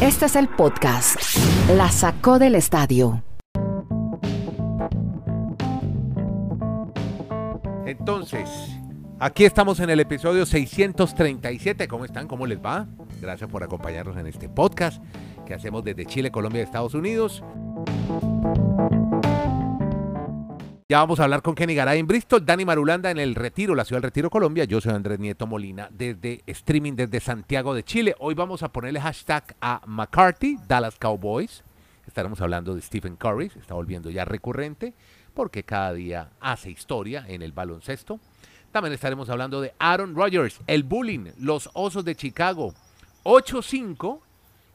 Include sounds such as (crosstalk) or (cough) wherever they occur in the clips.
Este es el podcast. La sacó del estadio. Entonces, aquí estamos en el episodio 637. ¿Cómo están? ¿Cómo les va? Gracias por acompañarnos en este podcast que hacemos desde Chile, Colombia y Estados Unidos. Ya vamos a hablar con Kenny Garay en Bristol, Dani Marulanda en el Retiro, la ciudad del Retiro, Colombia. Yo soy Andrés Nieto Molina desde streaming desde Santiago de Chile. Hoy vamos a ponerle hashtag a McCarthy, Dallas Cowboys. Estaremos hablando de Stephen Curry, se está volviendo ya recurrente porque cada día hace historia en el baloncesto. También estaremos hablando de Aaron Rodgers, el bullying, los Osos de Chicago, 8-5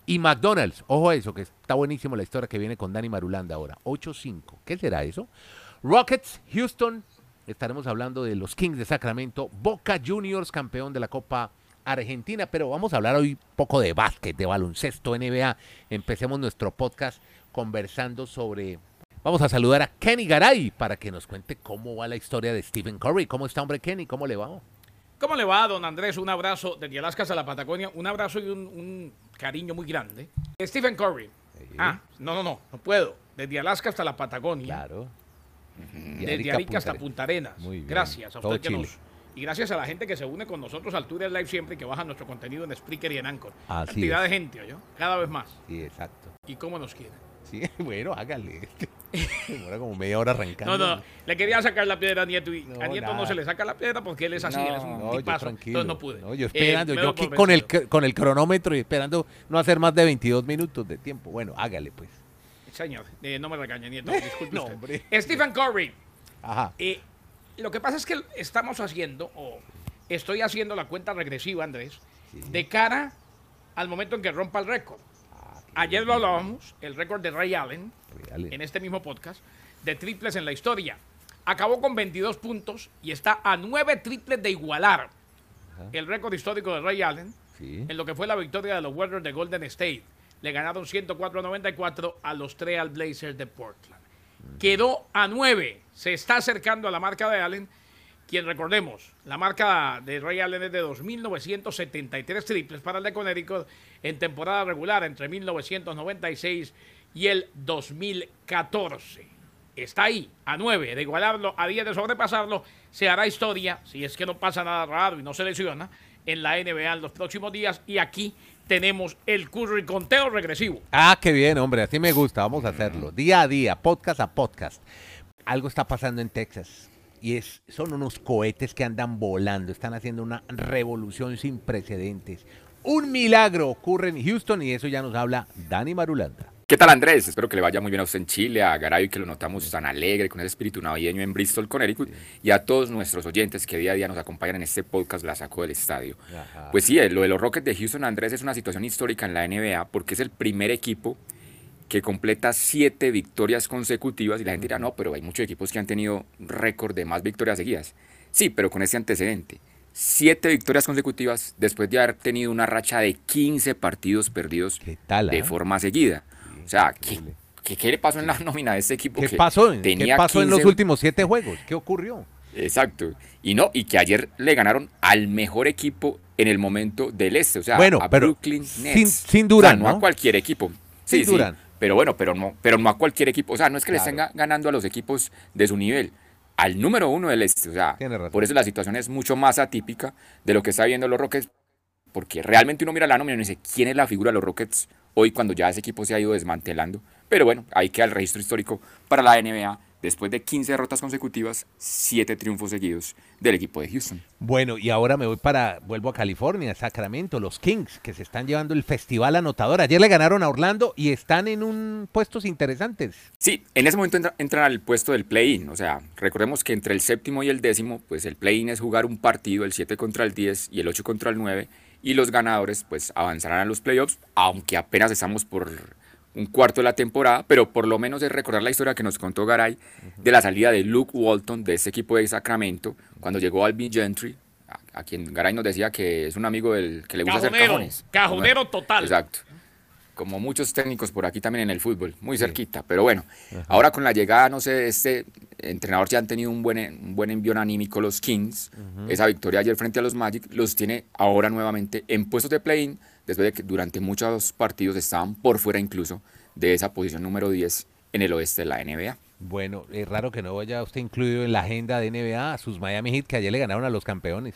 y McDonald's. Ojo a eso, que está buenísimo la historia que viene con Dani Marulanda ahora. 8-5. ¿Qué será eso? Rockets, Houston. Estaremos hablando de los Kings de Sacramento. Boca Juniors, campeón de la Copa Argentina. Pero vamos a hablar hoy un poco de básquet, de baloncesto, NBA. Empecemos nuestro podcast conversando sobre... Vamos a saludar a Kenny Garay para que nos cuente cómo va la historia de Stephen Curry. ¿Cómo está, hombre, Kenny? ¿Cómo le va? ¿Cómo le va, don Andrés? Un abrazo desde Alaska a la Patagonia. Un abrazo y un, un cariño muy grande. Stephen Curry. Ah, no, no, no, no puedo. Desde Alaska hasta la Patagonia. Claro. Desde Arica hasta Arenas. Punta Arenas. Muy bien. Gracias a Todo usted que Chile. nos. Y gracias a la gente que se une con nosotros al Twitter Live siempre y que baja nuestro contenido en Spreaker y en Anchor. Así Cantidad es. de gente, ¿oyó? Cada vez más. Sí, exacto. ¿Y cómo nos quieren? Sí, (laughs) bueno, hágale. (laughs) Demora como media hora arrancando. No, no, le quería sacar la piedra a Nieto y No, a Nieto nada. no se le saca la piedra porque él es así, No, él es un No, tipazo. tranquilo. Entonces no pude. No, yo Eh, esperando, yo aquí con el, con el cronómetro y esperando no hacer más de 22 minutos de tiempo. Bueno, hágale pues. Señor, eh, no me regañe, Nieto. (laughs) Disculpe No, hombre. Stephen Curry. Ajá. Eh, lo que pasa es que estamos haciendo, o estoy haciendo la cuenta regresiva, Andrés, de cara al momento en que rompa el récord. Ayer lo hablábamos, el récord de Ray Allen, en este mismo podcast, de triples en la historia. Acabó con 22 puntos y está a 9 triples de igualar el récord histórico de Ray Allen Sí. en lo que fue la victoria de los Warriors de Golden State. Le ganaron 104-94 a los Trail Blazers de Portland. Quedó a 9. Se está acercando a la marca de Allen, quien recordemos, la marca de Ray Allen es de 2.973 triples para el de Connecticut en temporada regular entre 1996 y el 2014. Está ahí, a 9, de igualarlo, a 10 de sobrepasarlo, se hará historia, si es que no pasa nada raro y no se lesiona, en la NBA en los próximos días. Y aquí tenemos el Curry conteo regresivo. Ah, qué bien, hombre, así me gusta, vamos a hacerlo. Día a día, podcast a podcast. Algo está pasando en Texas y es, son unos cohetes que andan volando, están haciendo una revolución sin precedentes. Un milagro ocurre en Houston y eso ya nos habla Dani Marulanda. ¿Qué tal Andrés? Espero que le vaya muy bien a usted en Chile, a Garay que lo notamos tan alegre, con ese espíritu navideño en Bristol, Connecticut, y a todos nuestros oyentes que día a día nos acompañan en este podcast La Sacó del Estadio. Ajá. Pues sí, eh, lo de los Rockets de Houston, Andrés, es una situación histórica en la NBA porque es el primer equipo que completa siete victorias consecutivas y la gente dirá, no, pero hay muchos equipos que han tenido récord de más victorias seguidas. Sí, pero con ese antecedente. Siete victorias consecutivas después de haber tenido una racha de 15 partidos perdidos de ah? forma seguida. O sea, ¿qué, increíble. qué, qué le pasó en la nómina de este equipo? ¿Qué que pasó? ¿Qué pasó en los 15 últimos siete juegos? ¿Qué ocurrió? Exacto. Y no, y que ayer le ganaron al mejor equipo en el momento del este, o sea, Bueno, a pero Brooklyn Nets. sin- sin O sea, no, ¿no? a cualquier equipo. Sin Sí, sí. Durant. Pero bueno, pero no, pero no a cualquier equipo. O sea, no es que le Claro. estén ga- ganando a los equipos de su nivel. Al número uno del este. O sea, Tiene razón. por eso la situación es mucho más atípica de lo que está viendo los Rockets. Porque realmente uno mira la nómina y uno dice, ¿quién es la figura de los Rockets hoy cuando ya ese equipo se ha ido desmantelando? Pero bueno, ahí queda el registro histórico para la NBA. Después de 15 derrotas consecutivas, 7 triunfos seguidos del equipo de Houston. Bueno, y ahora me voy para, vuelvo a California, Sacramento, los Kings, que se están llevando el festival anotador. Ayer le ganaron a Orlando y están en un puestos interesantes. Sí, en ese momento entra- entran al puesto del play-in. O sea, recordemos que entre el séptimo y el décimo, pues el play-in es jugar un partido, el 7 contra el 10 y el 8 contra el 9. Y los ganadores, pues avanzarán a los playoffs, aunque apenas estamos por un cuarto de la temporada, pero por lo menos es recordar la historia que nos contó Garay de la salida de Luke Walton de este equipo de Sacramento, cuando llegó Alvin Gentry, a, a quien Garay nos decía que es un amigo del que le gusta hacer Cajonero, cajones. cajonero total. Exacto. Como muchos técnicos por aquí también en el fútbol, muy cerquita. Pero bueno, ahora con la llegada, no sé, de este entrenador ya han tenido un buen, un buen envío anímico los Kings. Esa victoria ayer frente a los Magic los tiene ahora nuevamente en puestos de play-in después de que durante muchos partidos estaban por fuera incluso de esa posición número 10 en el oeste de la NBA. Bueno, es raro que no vaya usted incluido en la agenda de NBA a sus Miami Heat que ayer le ganaron a los campeones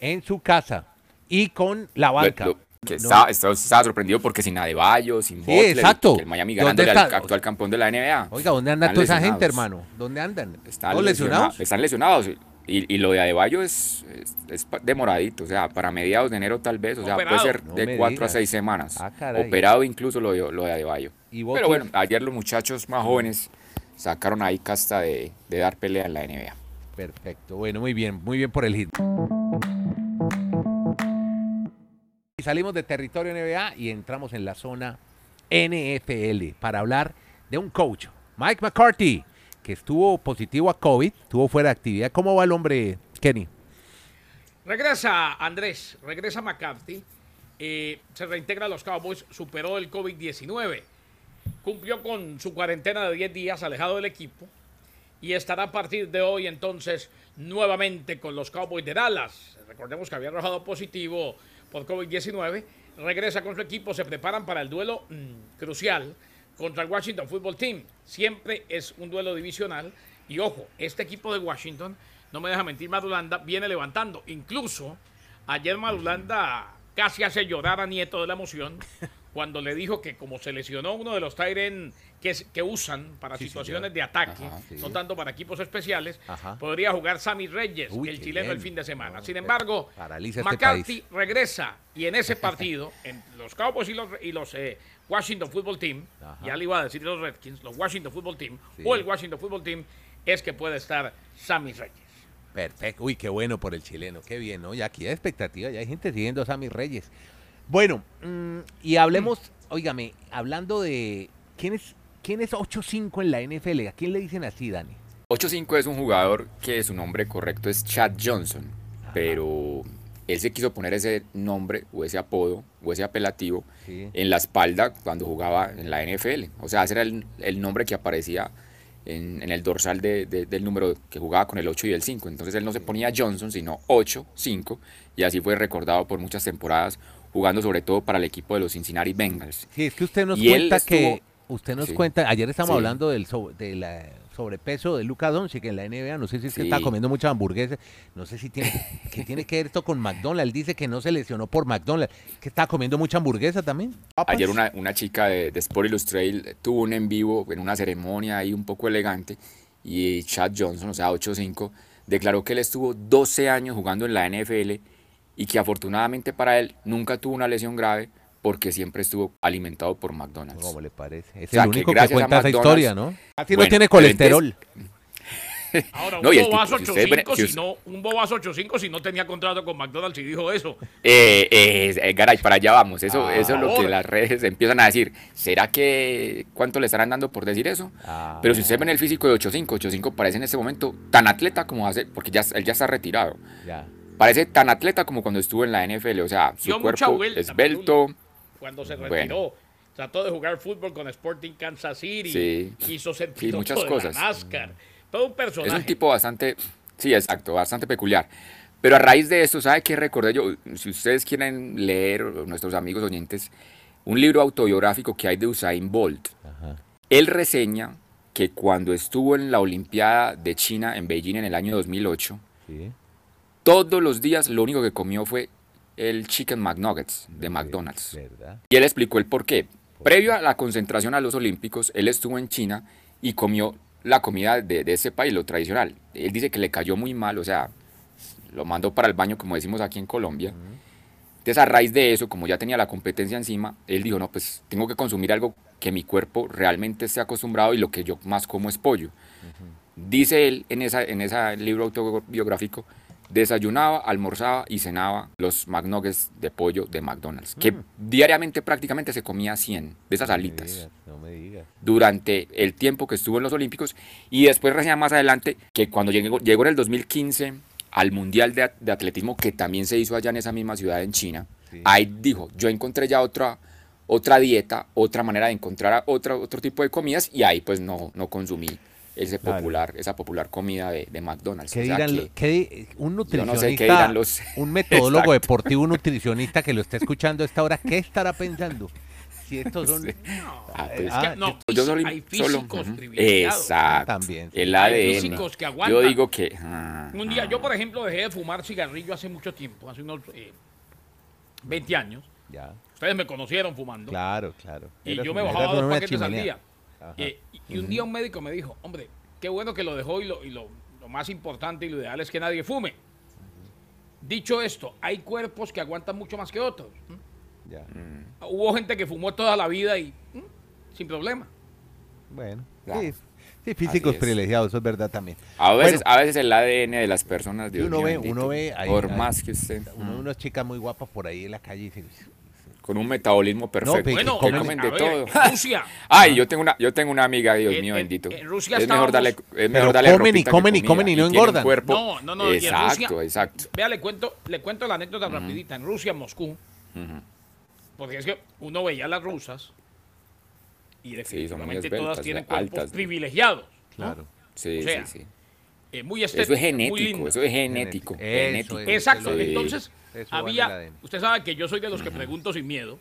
en su casa y con la banca. Lo- lo- que No. estaba, estaba- estaba sorprendido porque sin Adebayo, sin Sí, Butler, exacto. que el Miami ¿Dónde ganándole al actual campeón de la NBA. Oiga, ¿dónde anda Están toda esa gente, hermano? ¿Dónde andan? Están ¿Todos lesionados. lesionados? Están lesionados. Y, y lo de Adebayo es, es, demoradito, o sea, para mediados de enero tal vez, o sea, Operado. puede ser No de cuatro a seis semanas. Ah. Operado incluso lo de, lo de Adebayo. ¿Y vos Pero bueno, ayer los muchachos más jóvenes sacaron ahí casta de, de dar pelea en la NBA. Perfecto. Bueno, muy bien, muy bien por el hit. Y salimos de territorio NBA y entramos en la zona NFL para hablar de un coach, Mike McCarthy, que estuvo positivo a COVID, estuvo fuera de actividad. ¿Cómo va el hombre, Kenny? Regresa Andrés, regresa McCarthy, eh, se reintegra a los Cowboys, superó el COVID-19, cumplió con su cuarentena de 10 días alejado del equipo y estará a partir de hoy entonces nuevamente con los Cowboys de Dallas. Recordemos que había arrojado positivo por COVID-19, regresa con su equipo, se preparan para el duelo mm, crucial contra el Washington Football Team. Siempre es un duelo divisional y ojo, este equipo de Washington, no me deja mentir Marulanda, viene levantando. Incluso ayer Marulanda casi hace llorar a Nieto de la emoción cuando le dijo que como se lesionó uno de los Tyren que, usan para Sí, situaciones señor. de ataque, Ajá, sí. no tanto para equipos especiales, Ajá. podría jugar Sammy Reyes, Uy, el chileno, el fin de semana. No, Sin que embargo, este McCarthy país. regresa y en ese (laughs) partido, en los Cowboys y los, y los eh, Washington Football Team, Ajá. ya le iba a decir los Redskins, los Washington Football Team Sí. o el Washington Football Team, es que puede estar Sammy Reyes. Perfecto. Uy, qué bueno por el chileno. Qué bien, ¿no? Ya aquí hay expectativa, ya hay gente siguiendo a Sammy Reyes. Bueno, mm, y hablemos, óigame, hablando de. ¿Quién es, quién es 8-5 en la NFL? ¿A quién le dicen así, Dani? 8-5 es un jugador que su nombre correcto es Chad Johnson, pero él se quiso poner ese nombre o ese apodo o ese apelativo Sí. en la espalda cuando jugaba en la NFL. O sea, ese era el, el nombre que aparecía en, en el dorsal de- de- del número que jugaba con el 8 y el 5. Entonces él no se ponía Johnson, sino 8-5, y así fue recordado por muchas temporadas, jugando sobre todo para el equipo de los Cincinnati Bengals. Sí, es que usted nos Y cuenta que. Usted nos Sí. cuenta. Ayer estamos Sí. hablando del de la sobrepeso de Luca Doncic en la NBA. No sé si es que Sí. está comiendo muchas hamburguesas. No sé si tiene. (laughs) ¿Qué tiene que ver esto con McDonald's? Él dice que no se lesionó por McDonald's. ¿Que está comiendo mucha hamburguesa también? Papas. Ayer una, una chica de, de Sport Illustrated tuvo un en vivo en una ceremonia ahí un poco elegante y Chad Johnson, o sea, 8-5, declaró que él estuvo 12 años jugando en la NFL y que afortunadamente para él nunca tuvo una lesión grave porque siempre estuvo alimentado por McDonald's. ¿Cómo le parece? Es O sea, el que único que gracias a cuenta esa McDonald's- historia, ¿no? Así no tiene colesterol. (laughs) Ahora, No, un bobazo tipo, si ustedes ven- 8-5 si si no, un bobazo 8-5 si no tenía contrato con McDonald's y dijo eso. Eh, eh, eh, Garay, para allá vamos. Eso, Ah, eso es lo que las redes empiezan a decir. ¿Será que cuánto le estarán dando por decir eso? Ah. Pero si ustedes ven el físico de 8'5, 8'5 parece en este momento tan atleta como hace, porque ya, él ya está retirado. Ya. Parece tan atleta como cuando estuvo en la NFL. O sea, su Dio cuerpo vuelta, esbelto. Cuando se Bueno. retiró, trató de jugar fútbol con Sporting Kansas City, Sí. quiso ser Sí, muchas de cosas. la NASCAR. Todo un personaje. Es un tipo bastante, sí, exacto, bastante peculiar. Pero a raíz de esto, ¿sabe qué recordé yo? Si ustedes quieren leer, nuestros amigos oyentes, un libro autobiográfico que hay de Usain Bolt. Ajá. Él reseña que cuando estuvo en la Olimpiada de China en Beijing en el año 2008, Sí. Todos los días lo único que comió fue el Chicken McNuggets de McDonald's. ¿Verdad? Y él explicó el por qué. Previo a la concentración a los Olímpicos, él estuvo en China y comió la comida de, de ese país, lo tradicional. Él dice que le cayó muy mal, o sea, lo mandó para el baño, como decimos aquí en Colombia. Entonces, a raíz de eso, como ya tenía la competencia encima, él dijo, no, pues tengo que consumir algo que mi cuerpo realmente esté acostumbrado y lo que yo más como es pollo. Dice él en, esa, en ese libro autobiográfico, desayunaba, almorzaba y cenaba los McNuggets de pollo de McDonald's, que diariamente prácticamente se comía 100 de esas No me alitas digas, no me digas. durante el tiempo que estuvo en los Olímpicos y después recién más adelante que cuando llegó, llegó en el 2015 al Mundial de, de Atletismo que también se hizo allá en esa misma ciudad en China, Sí. ahí dijo, yo encontré ya otra, otra dieta, otra manera de encontrar otra, otro tipo de comidas y ahí pues no, no consumí ese popular, esa popular comida de, de McDonald's. ¿Qué O sea dirán que- un yo no sé nutricionista, qué dirán los- (laughs) un metodólogo Exacto. deportivo, un nutricionista que lo está escuchando a esta hora, ¿qué estará pensando? Si estos son... Ah, pues, Ah, no, yo solo- hay solo- físicos privilegiados. Exacto. También. El Hay ADN. físicos que Yo aguantan. digo que. ah, Un día, ah. yo por ejemplo dejé de fumar cigarrillo hace mucho tiempo, hace unos eh, 20 años. Ya, Ustedes me conocieron fumando. claro, claro. Y yo me bajaba dos paquetes al chimenea. día. Eh, y y un día un médico me dijo, hombre, qué bueno que lo dejó y lo, y lo, lo más importante y lo ideal es que nadie fume. Dicho esto, hay cuerpos que aguantan mucho más que otros. ¿Mm? Ya, Hubo gente que fumó toda la vida y ¿mm? sin problema. bueno. Claro. Sí, sí, físicos es. privilegiados, eso es verdad también. A veces, Bueno, a veces el ADN de las personas, Dios uno mío ve- bendito, uno ve ahí- por ahí- más que usted, uno- mm, unas chicas muy guapas por ahí en la calle y dice, con un metabolismo perfecto, pero Bueno, que comen- de ver, todo. Rusia, (laughs) Ay, yo tengo una, yo tengo una amiga, Dios En- mío en- bendito. en Rusia es mejor darle, es mejor darle comen y comen y comen y no engordan. cuerpo- No, no, no, y en Exacto, Rusia- exacto. Vea, le cuento, le cuento la anécdota rapidita. En Rusia, en Moscú, Ujú. porque es que uno veía a las rusas y muy definitivamente esbeltas, todas tienen cuerpos altas. privilegiados. ¿no? claro. Sí, O sea, sí, sí. Eh, muy Eso estéticas, es muy genético, lindas. eso es genético. Eso genético. Exacto, Sí. entonces Eso había, usted sabe que yo soy de los que pregunto sin miedo,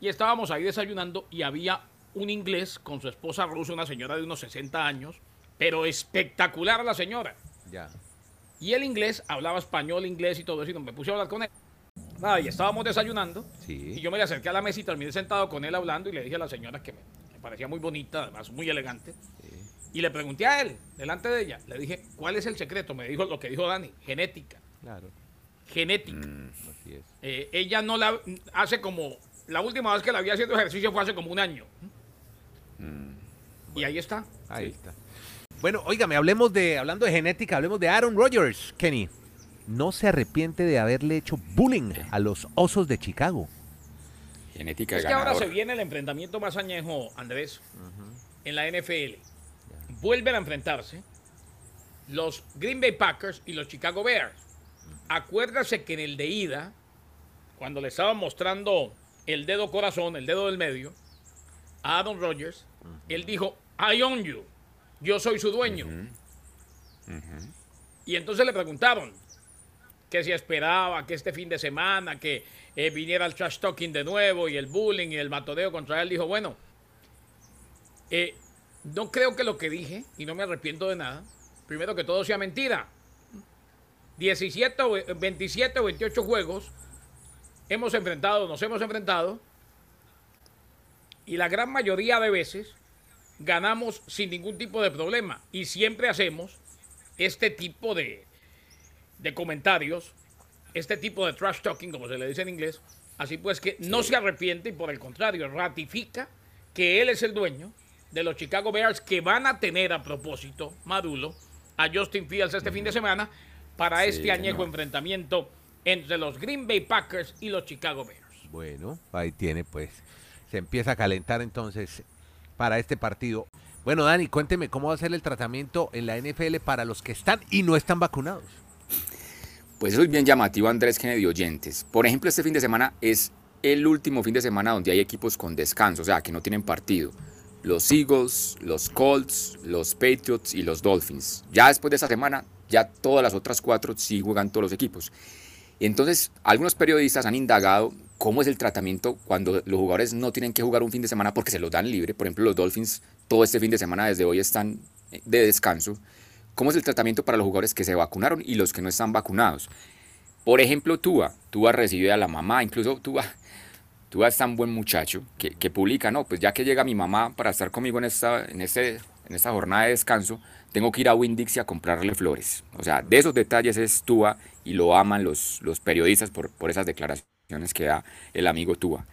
y estábamos ahí desayunando y había un inglés con su esposa rusa, una señora de unos 60 años, pero espectacular la señora. Ya. Y el inglés hablaba español, inglés y todo eso, y me puse a hablar con él. Nada, y estábamos desayunando, Sí. y yo me le acerqué a la mesa y terminé sentado con él hablando y le dije a la señora que me, me parecía muy bonita, además muy elegante. Y le pregunté a él, delante de ella, le dije, ¿cuál es el secreto? Me dijo lo que dijo Dani, genética. Claro, Genética. así es. Eh, ella no la hace como, la última vez que la vi haciendo ejercicio fue hace como un año. Y ahí está. Ahí está. Bueno, óigame, hablemos de, hablando de genética, hablemos de Aaron Rodgers, Kenny. No se arrepiente de haberle hecho bullying a los osos de Chicago. Genética Es que ahora se viene el enfrentamiento más añejo, Andrés, en la NFL. Vuelven a enfrentarse los Green Bay Packers y los Chicago Bears. Acuérdase que en el de ida, cuando le estaban mostrando el dedo corazón, el dedo del medio, a Adam Rodgers, él dijo, I own you. Yo soy su dueño. Y entonces le preguntaron que si esperaba que este fin de semana que eh, viniera el trash talking de nuevo y el bullying y el matodeo contra él. Dijo, bueno, eh, no creo que lo que dije, y no me arrepiento de nada, primero que todo sea mentira. 17 o eh, 27 o 28 juegos hemos enfrentado, nos hemos enfrentado, y la gran mayoría de veces ganamos sin ningún tipo de problema. Y siempre hacemos este tipo de, de comentarios, este tipo de trash talking, como se le dice en inglés. Así pues que no se arrepiente y por el contrario ratifica que él es el dueño de los Chicago Bears que van a tener a propósito, Madulo, a Justin Fields este fin de semana para Sí, este añejo señor. enfrentamiento entre los Green Bay Packers y los Chicago Bears. Bueno, ahí tiene pues. Se empieza a calentar entonces para este partido. Bueno, Dani, cuénteme cómo va a ser el tratamiento en la NFL para los que están y no están vacunados. Pues eso es bien llamativo, Andrés Kennedy oyentes. Por ejemplo, este fin de semana es el último fin de semana donde hay equipos con descanso, o sea, que no tienen partido. Los Eagles, los Colts, los Patriots y los Dolphins. Ya después de esa semana, ya todas las otras cuatro sí juegan todos los equipos. Entonces, algunos periodistas han indagado cómo es el tratamiento cuando los jugadores no tienen que jugar un fin de semana porque se los dan libre. Por ejemplo, los Dolphins todo este fin de semana desde hoy están de descanso. ¿Cómo es el tratamiento para los jugadores que se vacunaron y los que no están vacunados? Por ejemplo, Tua. Tua recibe a la mamá, incluso Tua. Tua es tan buen muchacho que, que publica, no, pues ya que llega mi mamá para estar conmigo en esta, en, este, en esta jornada de descanso, tengo que ir a Winn-Dixie a comprarle flores. O sea, de esos detalles es Tua y lo aman los, los periodistas por, por esas declaraciones que da el amigo Tua.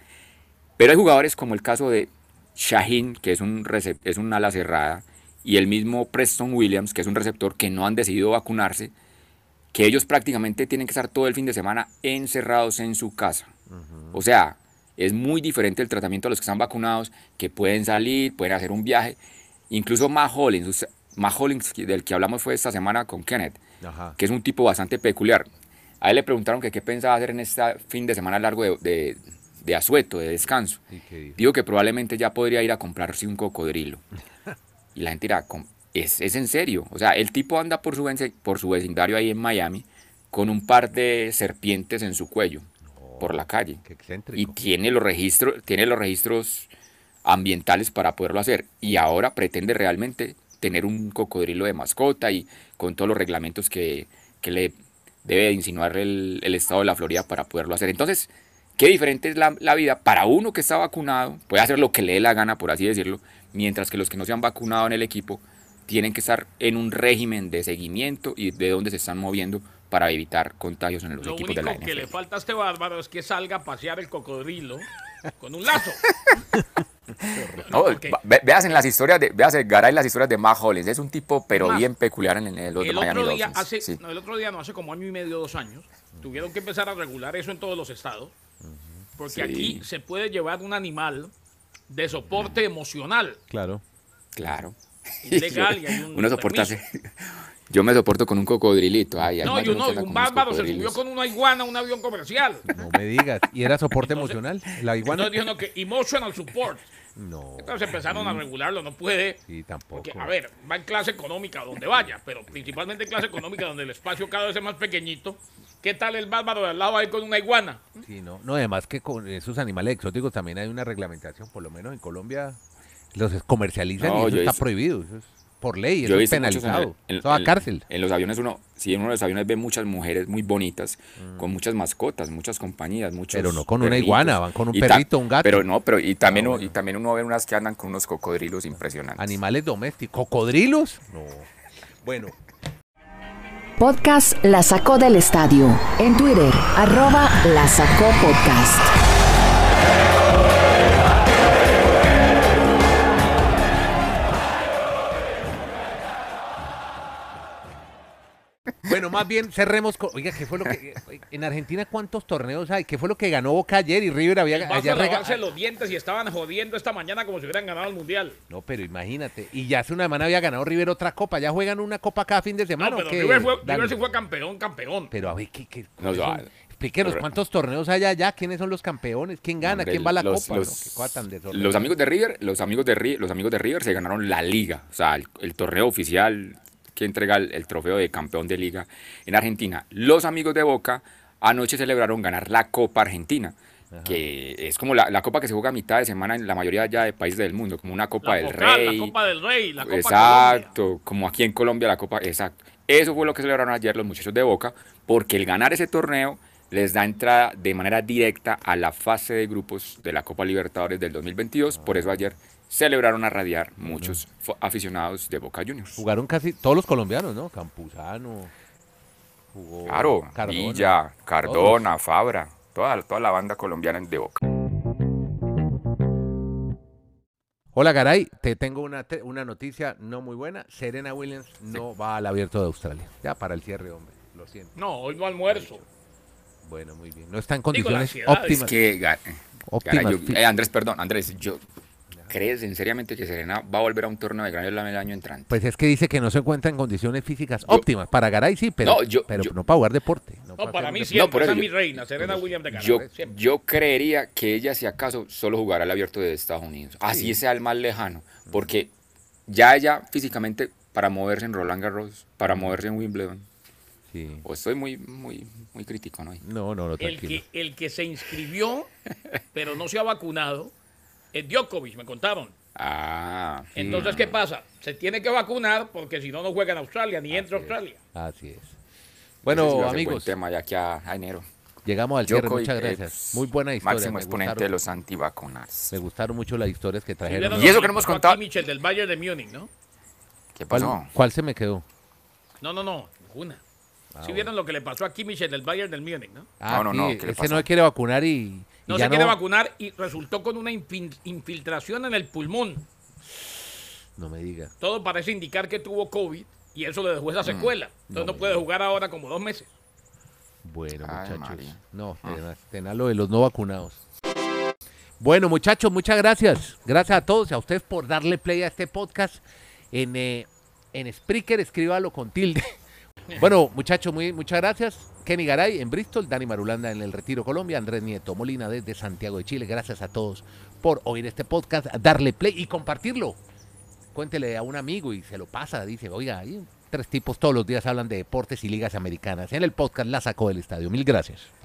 Pero hay jugadores como el caso de Shaheen, que es un, es un ala cerrada, y el mismo Preston Williams, que es un receptor que no han decidido vacunarse, que ellos prácticamente tienen que estar todo el fin de semana encerrados en su casa. O sea, es muy diferente el tratamiento a los que están vacunados, que pueden salir, pueden hacer un viaje. Incluso Matt Hollins, usted- Matt Hollins, que- del que hablamos fue esta semana con Kenneth, Ajá. que es un tipo bastante peculiar. A él le preguntaron que qué pensaba hacer en este fin de semana largo de, de, de asueto, de descanso. ¿Y qué dijo? Dijo que probablemente ya podría ir a comprarse un cocodrilo. (laughs) Y la gente dirá, "¿Cómo? ¿es, es en serio? O sea, el tipo anda por su, por su vecindario ahí en Miami con un par de serpientes en su cuello por la calle. Qué Y tiene los registros, tiene los registros ambientales para poderlo hacer. Y ahora pretende realmente tener un cocodrilo de mascota y con todos los reglamentos que, que le debe insinuar el, el estado de la Florida para poderlo hacer. Entonces, qué diferente es la, la vida para uno que está vacunado, puede hacer lo que le dé la gana, por así decirlo, mientras que los que no se han vacunado en el equipo tienen que estar en un régimen de seguimiento y de dónde se están moviendo para evitar contagios en los Lo equipos de la único que le NFL. falta a este bárbaro es que salga a pasear el cocodrilo con un lazo. (laughs) No, ve- veas en las historias de, veas Garay las historias de Matt Hollins, es un tipo pero bien peculiar en, en los de el Miami otro día, Dolphins. hace, sí. no, el otro día no, hace como año y medio, dos años, tuvieron que empezar a regular eso en todos los estados, porque Sí. aquí se puede llevar un animal de soporte emocional. Claro. Claro. (laughs) Ilegal y hay un Uno soporta. (laughs) Yo me soporto con un cocodrilito. Ay, No, más y de uno uno, que anda un bárbaro se subió con una iguana a un avión comercial. No me digas. ¿Y era soporte emocional? ¿La iguana? Entonces dijo no, que emotional support. No. Entonces empezaron a regularlo, no puede. Sí, tampoco. Porque, a ver, va en clase económica donde vaya, pero principalmente en clase económica donde el espacio cada vez es más pequeñito. ¿Qué tal el bárbaro de al lado ahí con una iguana? Sí, no. No, además que con esos animales exóticos también hay una reglamentación, por lo menos en Colombia los comercializan No, y eso está visto- prohibido. Eso es por ley, Yo eso es en- penalizado. en- eso va a en- cárcel. En los aviones uno, sí, en uno de los aviones ve muchas mujeres muy bonitas, Mm. con muchas mascotas, muchas compañías, muchos Pero no con una iguana, van con un perrito, un gato. Pero no, pero y también, uno- y también uno ve unas que andan con unos cocodrilos impresionantes. Animales domésticos. ¿Cocodrilos? No. Bueno, Podcast La Sacó del Estadio. En Twitter, arroba La Sacó Podcast. Bueno, más bien cerremos con. Oiga, ¿qué fue lo que. En Argentina, ¿cuántos torneos hay? ¿Qué fue lo que ganó Boca ayer y River había a rega- lavarse los dientes y estaban jodiendo esta mañana como si hubieran ganado el mundial. No, pero imagínate. Y ya hace una semana había ganado River otra copa. ¿Ya juegan una copa cada fin de semana No, o pero qué? River, fue. River sí fue campeón, campeón. Pero a ver, ¿qué, qué, No? Explíquenos cuántos torneos hay allá, quiénes son los campeones, quién gana, Hombre, quién va a la los- copa. los- amigos de River, los amigos de River, los amigos de River se ganaron la liga, o sea, el, el torneo oficial que entrega el, el trofeo de campeón de liga en Argentina. Los amigos de Boca anoche celebraron ganar la Copa Argentina, que es como la, la copa que se juega a mitad de semana en la mayoría ya de países del mundo, como una Copa La del Rey. La Copa del Rey, la Copa Colombia. Exacto, como aquí en Colombia la Copa, exacto. Eso fue lo que celebraron ayer los muchachos de Boca, porque el ganar ese torneo les da entrada de manera directa a la fase de grupos de la Copa Libertadores del 2022. Por eso ayer celebraron a radiar muchos aficionados de Boca Juniors. Jugaron casi todos los colombianos, ¿no? Campuzano, jugó Claro, Cardona. Villa, Cardona, Fabra, toda, toda la banda colombiana de Boca. Hola Garay, te tengo una, te- una noticia no muy buena. Serena Williams no va al abierto de Australia. Ya para el cierre, hombre. Lo siento. No, hoy no almuerzo. Bueno, muy bien. No está en condiciones óptimas. Es que, óptimas Garay, yo- eh, Andrés, perdón, Andrés, yo, ¿crees en seriamente que Serena va a volver a un torneo de Gran Slam el año entrante? Pues es que dice que no se encuentra en condiciones físicas Yo- óptimas. Para Garay sí, pero, No, yo- pero yo- no para jugar deporte. No, No, para mí siempre, por esa eso es mi yo- reina, Serena Williams de Yo, Canadá. siempre. yo creería que ella, si acaso, solo jugará el abierto de Estados Unidos. Así sea el más lejano. Porque ya ella físicamente, para moverse en Roland Garros, para moverse en Wimbledon, Sí. o estoy muy, muy, muy crítico, ¿no? No, no, no, el, tranquilo. que, el que se inscribió, pero no se ha vacunado, es Djokovic, me contaron. Ah, Entonces, ¿qué pasa? Se tiene que vacunar porque si no, no juega en Australia, ni entra a Australia. Así es. sí Bueno, va a ser buen amigos, tema ya que a, a enero. llegamos al cierre. Djokovic Muchas es gracias. Muy buena historia. Máximo me exponente de los antivacunas. me gustaron mucho las historias que ¿Sí trajeron. vieron Y eso que no hemos contado- Kimmich, el del Bayern de Múnich, ¿no? ¿Qué ¿Cuál, pasó? cuál se me quedó? No, no, no, ninguna. Ah, ¿Sí vieron lo que le pasó a Kimmich, el del Bayern del Múnich, no? Ah, No, no, no, sí, ¿qué le ese pasó? no se quiere vacunar y No ya se quiere vacunar y resultó con una infiltración en el pulmón. No me diga. Todo parece indicar que tuvo COVID y eso le dejó esa secuela. Entonces Mm. no puede jugar ahora como dos meses. Bueno, Ay, muchachos. María. No, tenaz, tenaz lo de los no vacunados. Bueno, muchachos, muchas gracias. Gracias a todos y a ustedes por darle play a este podcast. En, eh, en Spreaker, escríbalo con tilde. (laughs) Bueno, muchachos, muy, muchas gracias. Kenny Garay en Bristol, Dani Marulanda en el Retiro Colombia, Andrés Nieto Molina desde Santiago de Chile. Gracias a todos por oír este podcast, darle play y compartirlo. cuéntele a un amigo y se lo pasa. Dice, oiga, hay tres tipos todos los días hablan de deportes y ligas americanas. En el podcast la sacó del estadio. Mil gracias.